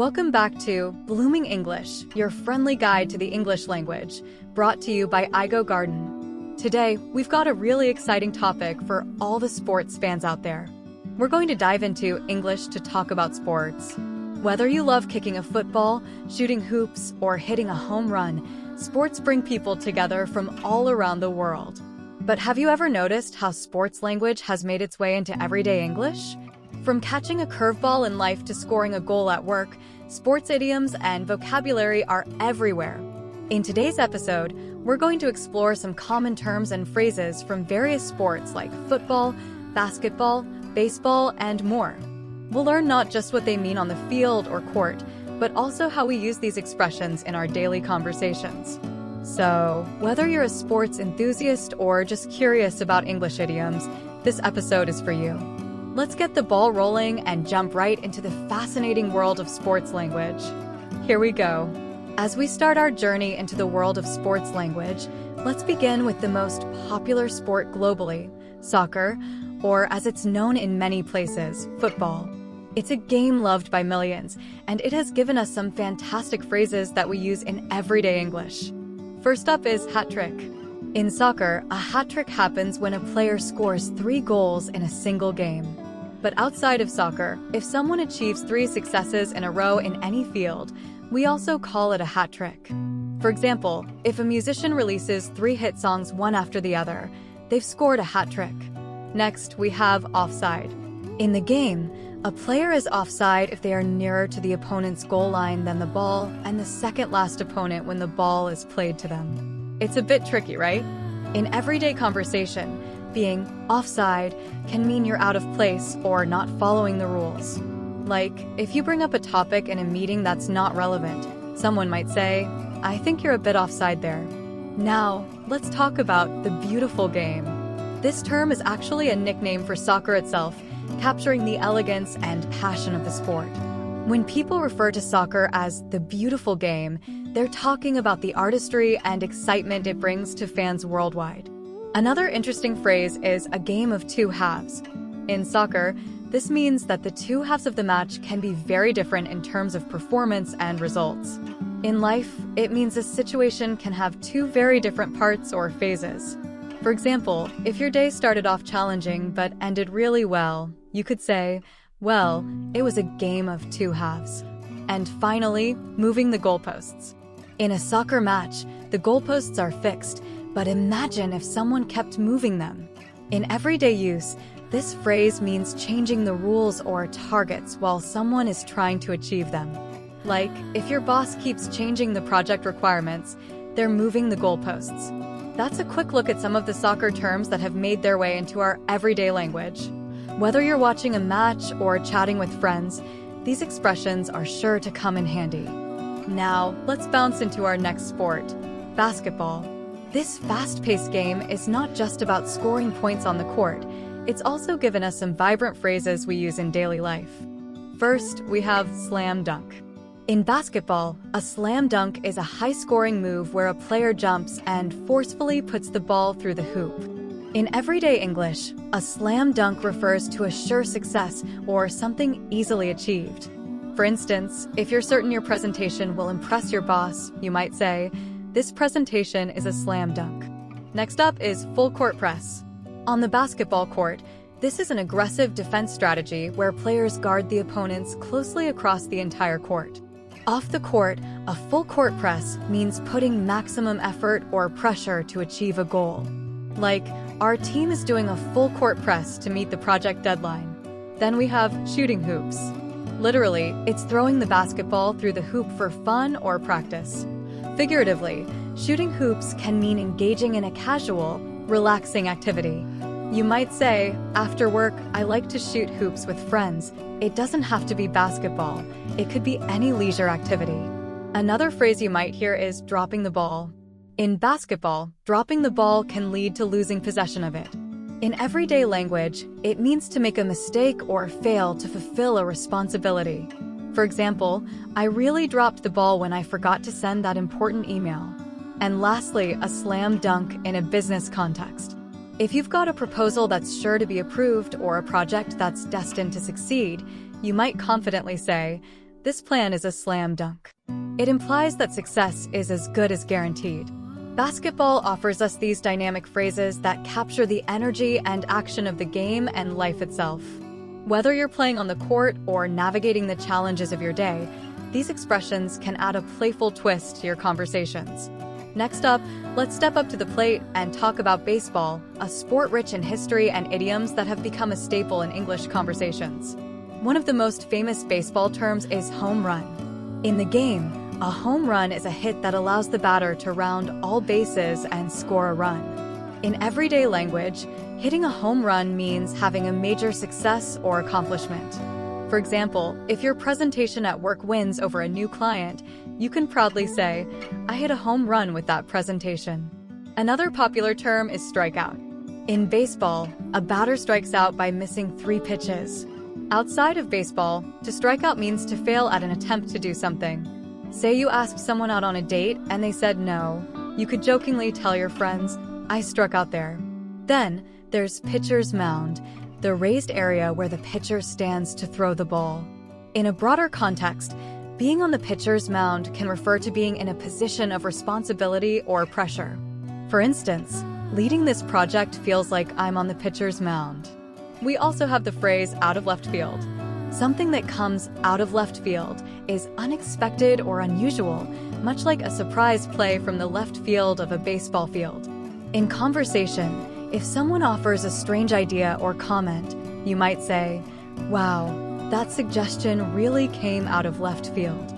Welcome back to Blooming English, your friendly guide to the English language, brought to you by Eigo Garden. Today, we've got a really exciting topic for all the sports fans out there. We're going to dive into English to talk about sports. Whether you love kicking a football, shooting hoops, or hitting a home run, sports bring people together from all around the world. But have you ever noticed how sports language has made its way into everyday English? From catching a curveball in life to scoring a goal at work, sports idioms and vocabulary are everywhere. In today's episode, we're going to explore some common terms and phrases from various sports like football, basketball, baseball, and more. We'll learn not just what they mean on the field or court, but also how we use these expressions in our daily conversations. So, whether you're a sports enthusiast or just curious about English idioms, this episode is for you. Let's get the ball rolling and jump right into the fascinating world of sports language. Here we go. As we start our journey into the world of sports language, let's begin with the most popular sport globally soccer, or as it's known in many places, football. It's a game loved by millions, and it has given us some fantastic phrases that we use in everyday English. First up is hat trick. In soccer, a hat trick happens when a player scores three goals in a single game. But outside of soccer, if someone achieves three successes in a row in any field, we also call it a hat trick. For example, if a musician releases three hit songs one after the other, they've scored a hat trick. Next, we have offside. In the game, a player is offside if they are nearer to the opponent's goal line than the ball and the second last opponent when the ball is played to them. It's a bit tricky, right? In everyday conversation, being offside can mean you're out of place or not following the rules. Like, if you bring up a topic in a meeting that's not relevant, someone might say, I think you're a bit offside there. Now, let's talk about the beautiful game. This term is actually a nickname for soccer itself, capturing the elegance and passion of the sport. When people refer to soccer as the beautiful game, they're talking about the artistry and excitement it brings to fans worldwide. Another interesting phrase is a game of two halves. In soccer, this means that the two halves of the match can be very different in terms of performance and results. In life, it means a situation can have two very different parts or phases. For example, if your day started off challenging but ended really well, you could say, well, it was a game of two halves. And finally, moving the goalposts. In a soccer match, the goalposts are fixed, but imagine if someone kept moving them. In everyday use, this phrase means changing the rules or targets while someone is trying to achieve them. Like, if your boss keeps changing the project requirements, they're moving the goalposts. That's a quick look at some of the soccer terms that have made their way into our everyday language. Whether you're watching a match or chatting with friends, these expressions are sure to come in handy. Now, let's bounce into our next sport basketball. This fast paced game is not just about scoring points on the court, it's also given us some vibrant phrases we use in daily life. First, we have slam dunk. In basketball, a slam dunk is a high scoring move where a player jumps and forcefully puts the ball through the hoop. In everyday English, a slam dunk refers to a sure success or something easily achieved. For instance, if you're certain your presentation will impress your boss, you might say, This presentation is a slam dunk. Next up is full court press. On the basketball court, this is an aggressive defense strategy where players guard the opponents closely across the entire court. Off the court, a full court press means putting maximum effort or pressure to achieve a goal. Like, our team is doing a full court press to meet the project deadline. Then we have shooting hoops. Literally, it's throwing the basketball through the hoop for fun or practice. Figuratively, shooting hoops can mean engaging in a casual, relaxing activity. You might say, after work, I like to shoot hoops with friends. It doesn't have to be basketball, it could be any leisure activity. Another phrase you might hear is dropping the ball. In basketball, dropping the ball can lead to losing possession of it. In everyday language, it means to make a mistake or fail to fulfill a responsibility. For example, I really dropped the ball when I forgot to send that important email. And lastly, a slam dunk in a business context. If you've got a proposal that's sure to be approved or a project that's destined to succeed, you might confidently say, This plan is a slam dunk. It implies that success is as good as guaranteed. Basketball offers us these dynamic phrases that capture the energy and action of the game and life itself. Whether you're playing on the court or navigating the challenges of your day, these expressions can add a playful twist to your conversations. Next up, let's step up to the plate and talk about baseball, a sport rich in history and idioms that have become a staple in English conversations. One of the most famous baseball terms is home run. In the game, a home run is a hit that allows the batter to round all bases and score a run. In everyday language, hitting a home run means having a major success or accomplishment. For example, if your presentation at work wins over a new client, you can proudly say, I hit a home run with that presentation. Another popular term is strikeout. In baseball, a batter strikes out by missing three pitches. Outside of baseball, to strike out means to fail at an attempt to do something. Say you asked someone out on a date and they said no. You could jokingly tell your friends, I struck out there. Then, there's pitcher's mound, the raised area where the pitcher stands to throw the ball. In a broader context, being on the pitcher's mound can refer to being in a position of responsibility or pressure. For instance, leading this project feels like I'm on the pitcher's mound. We also have the phrase out of left field. Something that comes out of left field is unexpected or unusual, much like a surprise play from the left field of a baseball field. In conversation, if someone offers a strange idea or comment, you might say, Wow, that suggestion really came out of left field.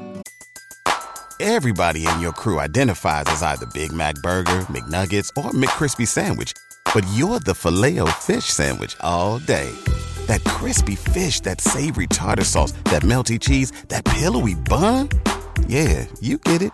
Everybody in your crew identifies as either Big Mac Burger, McNuggets, or McCrispy Sandwich, but you're the filet fish Sandwich all day that crispy fish, that savory tartar sauce, that melty cheese, that pillowy bun. Yeah, you get it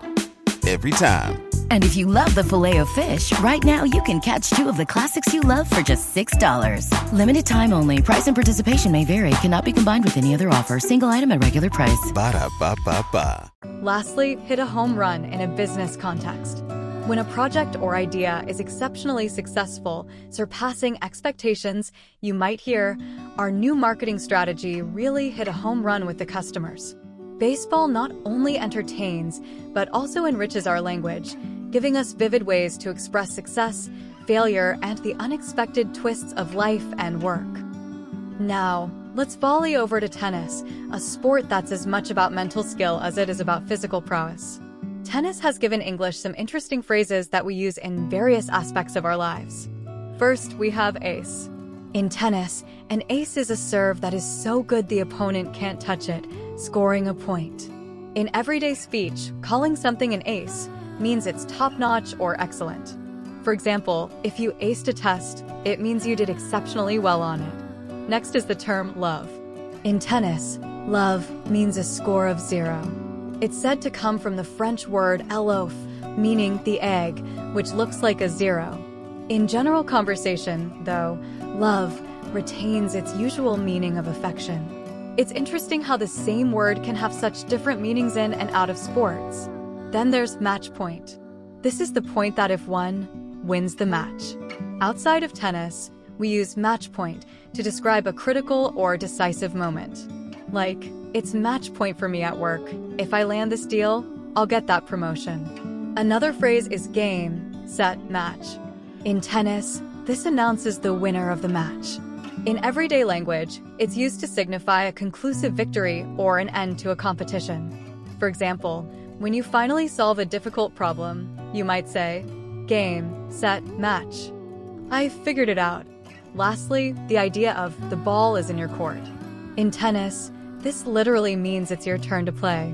every time. And if you love the Filet-O-Fish, right now you can catch two of the classics you love for just $6. Limited time only. Price and participation may vary. Cannot be combined with any other offer. Single item at regular price. Ba da ba ba ba. Lastly, hit a home run in a business context. When a project or idea is exceptionally successful, surpassing expectations, you might hear, Our new marketing strategy really hit a home run with the customers. Baseball not only entertains, but also enriches our language, giving us vivid ways to express success, failure, and the unexpected twists of life and work. Now, let's volley over to tennis, a sport that's as much about mental skill as it is about physical prowess. Tennis has given English some interesting phrases that we use in various aspects of our lives. First, we have ace. In tennis, an ace is a serve that is so good the opponent can't touch it, scoring a point. In everyday speech, calling something an ace means it's top notch or excellent. For example, if you aced a test, it means you did exceptionally well on it. Next is the term love. In tennis, love means a score of zero. It's said to come from the French word l'oeuf, meaning the egg, which looks like a zero. In general conversation, though, love retains its usual meaning of affection. It's interesting how the same word can have such different meanings in and out of sports. Then there's match point. This is the point that if won, wins the match. Outside of tennis, we use match point to describe a critical or decisive moment. Like, it's match point for me at work. If I land this deal, I'll get that promotion. Another phrase is game, set, match. In tennis, this announces the winner of the match. In everyday language, it's used to signify a conclusive victory or an end to a competition. For example, when you finally solve a difficult problem, you might say, game, set, match. I figured it out. Lastly, the idea of the ball is in your court. In tennis, this literally means it's your turn to play.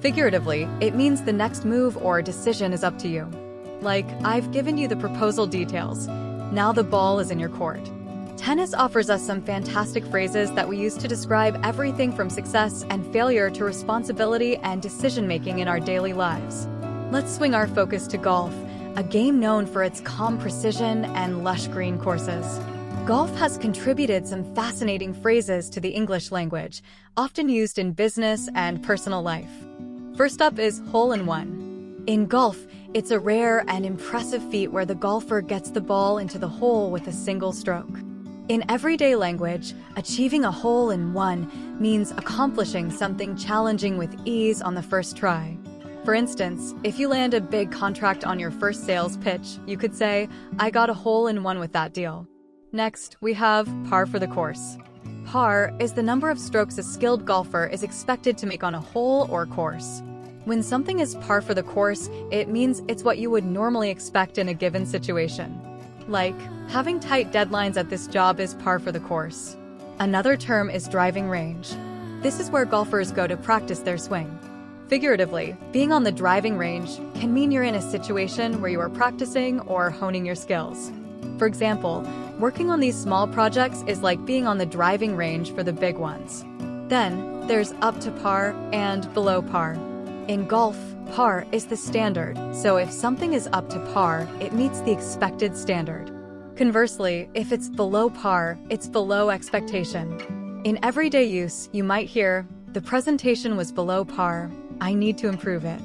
Figuratively, it means the next move or decision is up to you. Like, I've given you the proposal details. Now the ball is in your court. Tennis offers us some fantastic phrases that we use to describe everything from success and failure to responsibility and decision making in our daily lives. Let's swing our focus to golf, a game known for its calm precision and lush green courses. Golf has contributed some fascinating phrases to the English language, often used in business and personal life. First up is hole in one. In golf, it's a rare and impressive feat where the golfer gets the ball into the hole with a single stroke. In everyday language, achieving a hole in one means accomplishing something challenging with ease on the first try. For instance, if you land a big contract on your first sales pitch, you could say, I got a hole in one with that deal. Next, we have par for the course. Par is the number of strokes a skilled golfer is expected to make on a hole or course. When something is par for the course, it means it's what you would normally expect in a given situation. Like, having tight deadlines at this job is par for the course. Another term is driving range. This is where golfers go to practice their swing. Figuratively, being on the driving range can mean you're in a situation where you are practicing or honing your skills. For example, working on these small projects is like being on the driving range for the big ones. Then, there's up to par and below par. In golf, par is the standard, so if something is up to par, it meets the expected standard. Conversely, if it's below par, it's below expectation. In everyday use, you might hear, the presentation was below par, I need to improve it.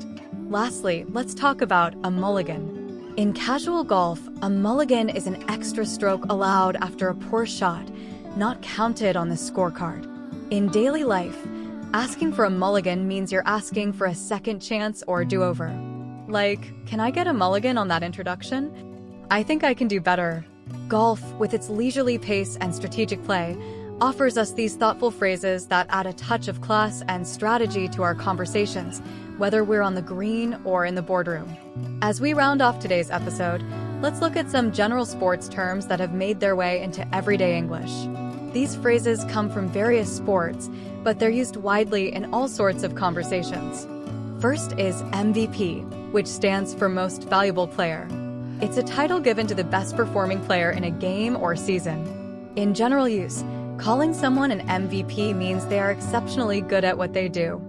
Lastly, let's talk about a mulligan. In casual golf, a mulligan is an extra stroke allowed after a poor shot, not counted on the scorecard. In daily life, Asking for a mulligan means you're asking for a second chance or do over. Like, can I get a mulligan on that introduction? I think I can do better. Golf, with its leisurely pace and strategic play, offers us these thoughtful phrases that add a touch of class and strategy to our conversations, whether we're on the green or in the boardroom. As we round off today's episode, let's look at some general sports terms that have made their way into everyday English. These phrases come from various sports, but they're used widely in all sorts of conversations. First is MVP, which stands for Most Valuable Player. It's a title given to the best performing player in a game or season. In general use, calling someone an MVP means they are exceptionally good at what they do.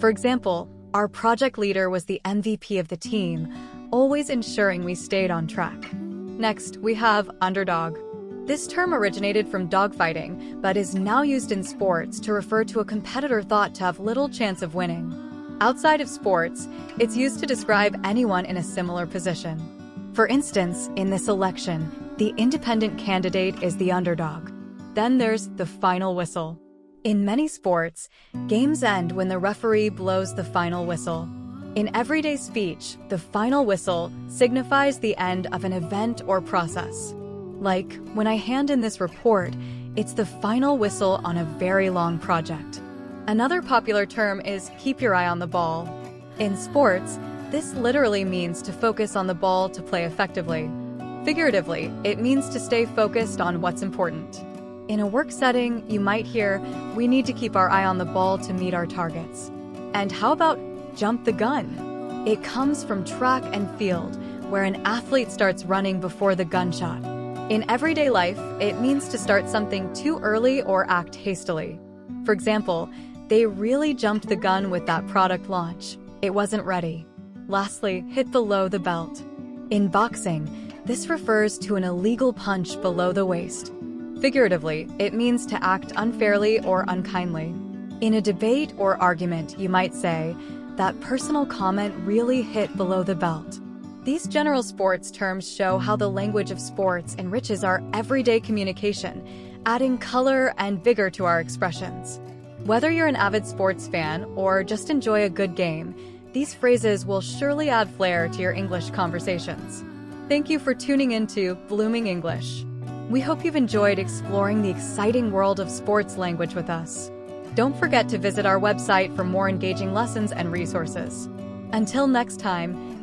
For example, our project leader was the MVP of the team, always ensuring we stayed on track. Next, we have underdog. This term originated from dogfighting, but is now used in sports to refer to a competitor thought to have little chance of winning. Outside of sports, it's used to describe anyone in a similar position. For instance, in this election, the independent candidate is the underdog. Then there's the final whistle. In many sports, games end when the referee blows the final whistle. In everyday speech, the final whistle signifies the end of an event or process. Like, when I hand in this report, it's the final whistle on a very long project. Another popular term is keep your eye on the ball. In sports, this literally means to focus on the ball to play effectively. Figuratively, it means to stay focused on what's important. In a work setting, you might hear, we need to keep our eye on the ball to meet our targets. And how about jump the gun? It comes from track and field, where an athlete starts running before the gunshot. In everyday life, it means to start something too early or act hastily. For example, they really jumped the gun with that product launch. It wasn't ready. Lastly, hit below the belt. In boxing, this refers to an illegal punch below the waist. Figuratively, it means to act unfairly or unkindly. In a debate or argument, you might say, that personal comment really hit below the belt. These general sports terms show how the language of sports enriches our everyday communication, adding color and vigor to our expressions. Whether you're an avid sports fan or just enjoy a good game, these phrases will surely add flair to your English conversations. Thank you for tuning into Blooming English. We hope you've enjoyed exploring the exciting world of sports language with us. Don't forget to visit our website for more engaging lessons and resources. Until next time,